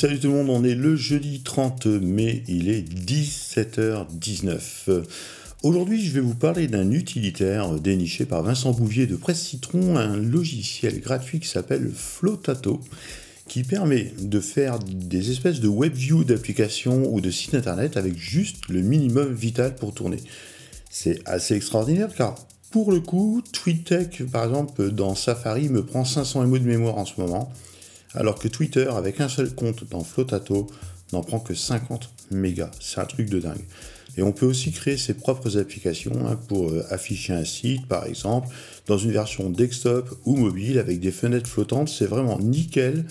Salut tout le monde, on est le jeudi 30 mai, il est 17h19. Aujourd'hui, je vais vous parler d'un utilitaire déniché par Vincent Bouvier de Presse Citron, un logiciel gratuit qui s'appelle Flotato, qui permet de faire des espèces de web view d'applications ou de sites internet avec juste le minimum vital pour tourner. C'est assez extraordinaire car pour le coup, TweetTech, par exemple, dans Safari, me prend 500 MO de mémoire en ce moment alors que Twitter, avec un seul compte dans Flotato, n'en prend que 50 mégas. C'est un truc de dingue. Et on peut aussi créer ses propres applications hein, pour euh, afficher un site, par exemple, dans une version desktop ou mobile avec des fenêtres flottantes. C'est vraiment nickel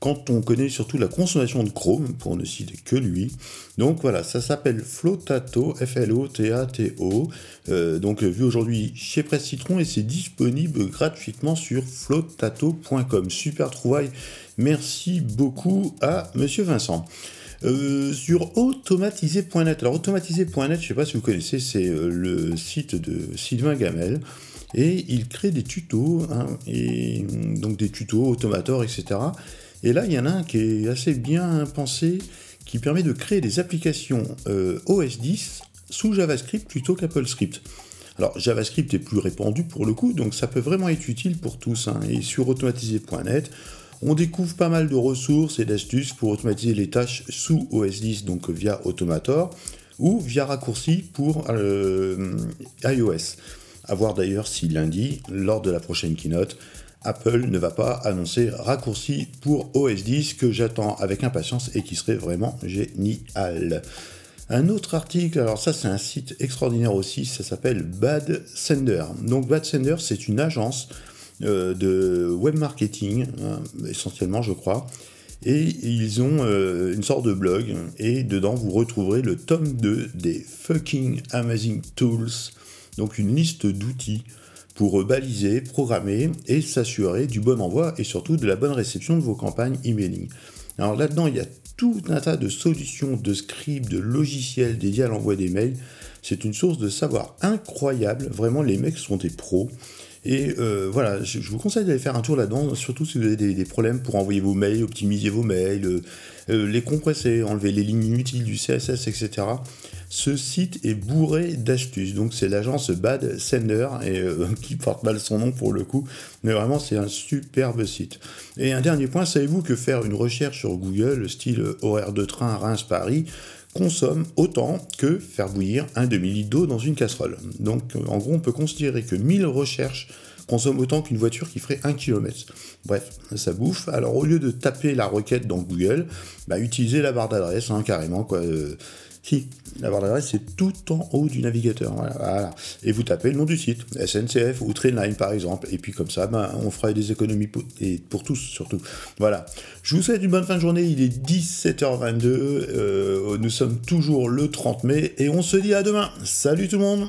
quand on connaît surtout la consommation de Chrome, pour ne citer que lui. Donc voilà, ça s'appelle Flotato, F-L-O-T-A-T-O, euh, donc vu aujourd'hui chez Presse Citron et c'est disponible gratuitement sur flotato.com. Super trouvaille, merci beaucoup à Monsieur Vincent. Euh, sur automatisé.net. Alors automatisé.net, je ne sais pas si vous connaissez, c'est euh, le site de Sylvain Gamel. Et il crée des tutos, hein, et donc des tutos, automators, etc. Et là, il y en a un qui est assez bien pensé, qui permet de créer des applications euh, OS 10 sous JavaScript plutôt qu'Apple Script. Alors JavaScript est plus répandu pour le coup, donc ça peut vraiment être utile pour tous. Hein. Et sur automatisé.net, on découvre pas mal de ressources et d'astuces pour automatiser les tâches sous OS 10, donc via Automator, ou via raccourci pour euh, iOS. A voir d'ailleurs si lundi, lors de la prochaine keynote, Apple ne va pas annoncer raccourci pour OS 10 que j'attends avec impatience et qui serait vraiment génial. Un autre article, alors ça c'est un site extraordinaire aussi, ça s'appelle Bad Sender. Donc Bad Sender c'est une agence euh, de web marketing, hein, essentiellement je crois, et ils ont euh, une sorte de blog et dedans vous retrouverez le tome 2 des fucking amazing tools, donc une liste d'outils pour baliser, programmer et s'assurer du bon envoi et surtout de la bonne réception de vos campagnes emailing. Alors là-dedans, il y a tout un tas de solutions, de scripts, de logiciels dédiés à l'envoi des mails. C'est une source de savoir incroyable. Vraiment, les mecs sont des pros. Et euh, voilà, je, vous conseille d'aller faire un tour là-dedans, surtout si vous avez des, problèmes pour envoyer vos mails, optimiser vos mails, euh, euh, les compresser, enlever les lignes inutiles du CSS, etc. Ce site est bourré d'astuces. Donc c'est l'agence Bad Sender qui porte mal son nom pour le coup, mais vraiment c'est un superbe site. Et un dernier point, savez-vous que faire une recherche sur Google, style horaire de train Reims-Paris, consomme autant que faire bouillir un demi-litre d'eau dans une casserole. Donc en gros, on peut considérer que 1000 recherches consomment autant qu'une voiture qui ferait 1 km. Bref, ça bouffe. Alors au lieu de taper la requête dans Google, bah, utilisez la barre d'adresse, hein, carrément. Quoi. Si, la barre d'adresse, c'est tout en haut du navigateur. Voilà, Et vous tapez le nom du site, SNCF ou Trainline par exemple. Et puis comme ça, ben, on fera des économies pour, et pour tous surtout. Voilà. Je vous souhaite une bonne fin de journée. Il est 17h22. Euh, nous sommes toujours le 30 mai et on se dit à demain. Salut tout le monde